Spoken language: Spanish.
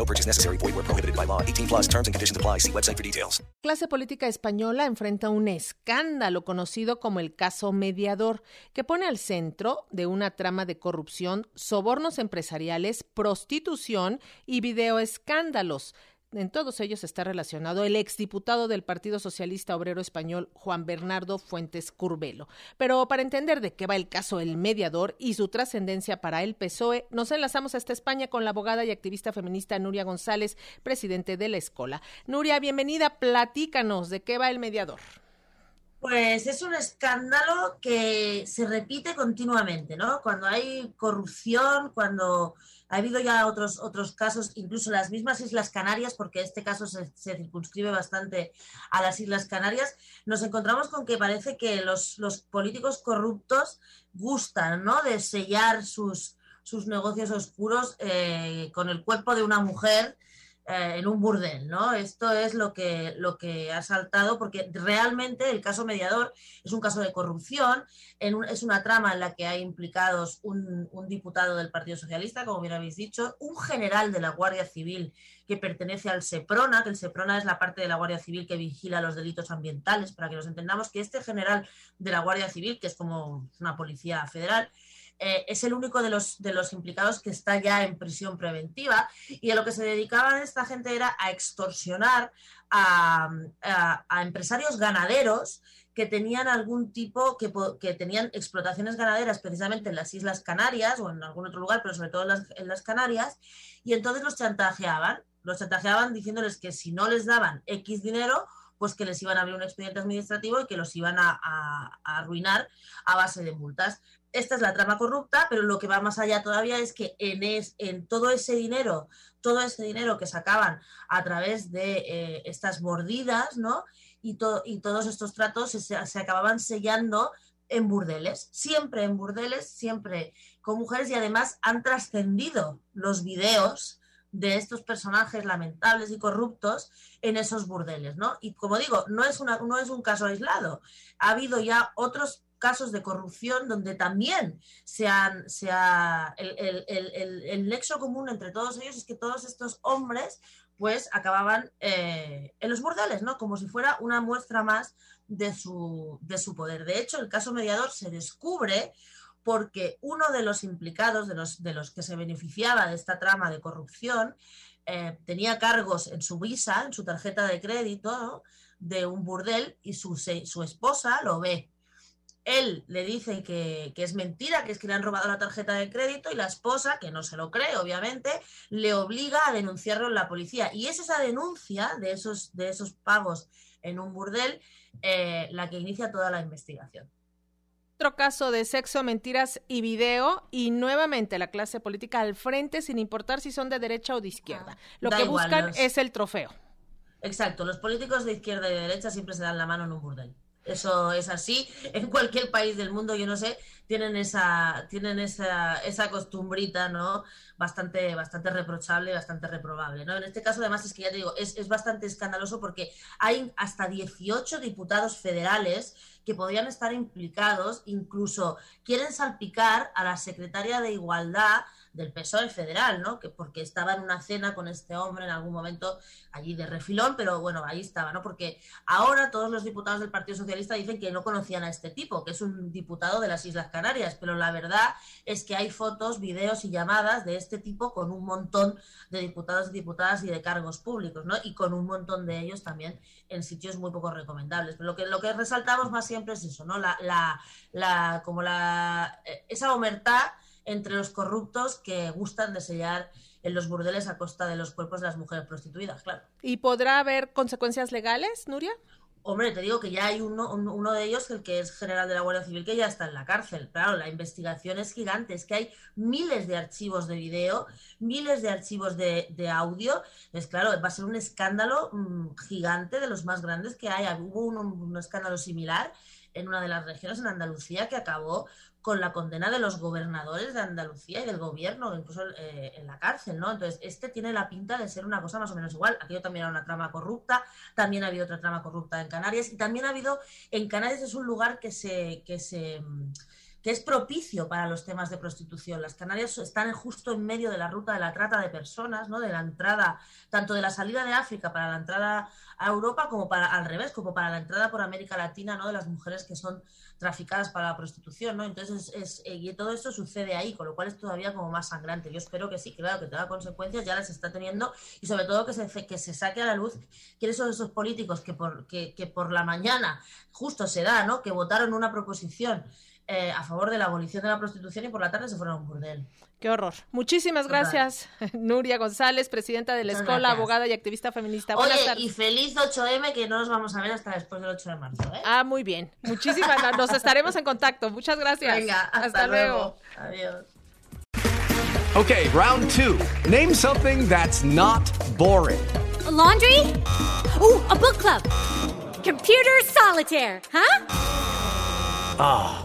No purchase necessary. Void where prohibited by law. 18 plus terms and conditions apply. See website for details. Clase política española enfrenta un escándalo conocido como el caso mediador, que pone al centro de una trama de corrupción, sobornos empresariales, prostitución y videoescándalos. En todos ellos está relacionado el exdiputado del Partido Socialista Obrero Español, Juan Bernardo Fuentes Curbelo. Pero para entender de qué va el caso El Mediador y su trascendencia para el PSOE, nos enlazamos hasta España con la abogada y activista feminista Nuria González, presidente de la Escola. Nuria, bienvenida, platícanos de qué va El Mediador. Pues es un escándalo que se repite continuamente, ¿no? Cuando hay corrupción, cuando ha habido ya otros, otros casos, incluso las mismas Islas Canarias, porque este caso se, circunscribe bastante a las Islas Canarias, nos encontramos con que parece que los, los políticos corruptos gustan, ¿no? De sellar sus, sus negocios oscuros eh, con el cuerpo de una mujer eh, en un burdel, ¿no? Esto es lo que, lo que ha saltado, porque realmente el caso mediador es un caso de corrupción, es una trama en la que hay implicados un, diputado del Partido Socialista, como bien habéis dicho, un general de la Guardia Civil que pertenece al SEPRONA, que el SEPRONA es la parte de la Guardia Civil que vigila los delitos ambientales, para que nos entendamos que este general de la Guardia Civil, que es como una policía federal, eh, es el único de los, de los implicados que está ya en prisión preventiva. Y a lo que se dedicaba esta gente era a extorsionar a, empresarios ganaderos que tenían algún tipo, que, que, tenían explotaciones ganaderas precisamente en las Islas Canarias o en algún otro lugar, pero sobre todo en las, en las Canarias, y entonces los chantajeaban, los chantajeaban diciéndoles que si no les daban X dinero, pues que les iban a abrir un expediente administrativo y que los iban a, a, arruinar a base de multas esta es la trama corrupta, pero lo que va más allá todavía es que en, en todo ese dinero, todo ese dinero que sacaban a través de eh, estas mordidas, ¿no? Y, y todos estos tratos se, se, acababan sellando en burdeles, siempre en burdeles, siempre con mujeres y además han trascendido los videos de estos personajes lamentables y corruptos en esos burdeles, ¿no? Y como digo, no es, una, no es un caso aislado. Ha habido ya otros casos de corrupción donde también se han, el, el, nexo común entre todos ellos es que todos estos hombres pues acababan eh, en los burdeles, ¿no? Como si fuera una muestra más de su, de su poder. De hecho, el caso mediador se descubre porque uno de los implicados, de los, de los que se beneficiaba de esta trama de corrupción, eh, tenía cargos en su visa, en su tarjeta de crédito, de un burdel y su, su esposa lo ve él le dice que, es mentira, que es que le han robado la tarjeta de crédito y la esposa, que no se lo cree, obviamente, le obliga a denunciarlo en la policía. Y es esa denuncia de esos, de esos pagos en un burdel eh, la que inicia toda la investigación. Otro caso de sexo, mentiras y video y nuevamente la clase política al frente sin importar si son de derecha o de izquierda. Ah, lo que buscan es el trofeo. Exacto, los políticos de izquierda y de derecha siempre se dan la mano en un burdel. Eso es así. En cualquier país del mundo, yo no sé, tienen esa, tienen esa, esa costumbrita, ¿no? Bastante, bastante reprochable, bastante reprobable, ¿no? En este caso, además, es que ya te digo, es, es bastante escandaloso porque hay hasta 18 diputados federales que podrían estar implicados, incluso quieren salpicar a la secretaria de Igualdad del PSOE federal, ¿no? Que porque estaba en una cena con este hombre en algún momento allí de refilón, pero bueno, ahí estaba, ¿no? Porque ahora todos los diputados del Partido Socialista dicen que no conocían a este tipo, que es un diputado de las Islas Canarias, pero la verdad es que hay fotos, videos y llamadas de este tipo con un montón de diputados y diputadas y de cargos públicos, ¿no? Y con un montón de ellos también en sitios muy poco recomendables. Pero lo que, lo que resaltamos más siempre es eso, ¿no? La, la, la, como la, eh, esa omertad entre los corruptos que gustan de sellar en los burdeles a costa de los cuerpos de las mujeres prostituidas, claro. ¿Y podrá haber consecuencias legales, Nuria? Hombre, te digo que ya hay uno, uno de ellos, el que es general de la Guardia Civil, que ya está en la cárcel. Claro, la investigación es gigante, es que hay miles de archivos de video, miles de archivos de, de audio. Es claro, va a ser un escándalo mmm, gigante de los más grandes que hay. Hubo un, un escándalo similar en una de las regiones en Andalucía que acabó con la condena de los gobernadores de Andalucía y del gobierno, incluso eh, en la cárcel, ¿no? Entonces, este tiene la pinta de ser una cosa más o menos igual. Aquello también era una trama corrupta, también ha habido otra trama corrupta en Canarias y también ha habido, en Canarias es un lugar que se, que se que es propicio para los temas de prostitución. Las Canarias están justo en medio de la ruta de la trata de personas, ¿no? de la entrada, tanto de la salida de África para la entrada a Europa como para al revés, como para la entrada por América Latina, ¿no? de las mujeres que son traficadas para la prostitución, ¿no? Entonces, es, es, y todo esto sucede ahí, con lo cual es todavía como más sangrante. Yo espero que sí, claro, que tenga consecuencias, ya las está teniendo, y sobre todo que se, que se saque a la luz quiénes son esos políticos que por, que por la mañana justo se da, ¿no? Que votaron una proposición eh, a favor de la abolición de la prostitución y por la tarde se fueron a un burdel. Qué horror. Muchísimas gracias, Nuria González, presidenta de la Muchas Escuela, gracias. abogada y activista feminista. Buenas Oye, tardes. y feliz 8M que no nos vamos a ver hasta después del 8 de marzo, ¿eh? Ah, muy bien. Muchísimas gracias. Nos estaremos en contacto. Muchas gracias. Venga, hasta, luego. Adiós. Okay, round two. Name something that's not boring. A laundry? Ooh, a book club. Computer solitaire, huh? Ah,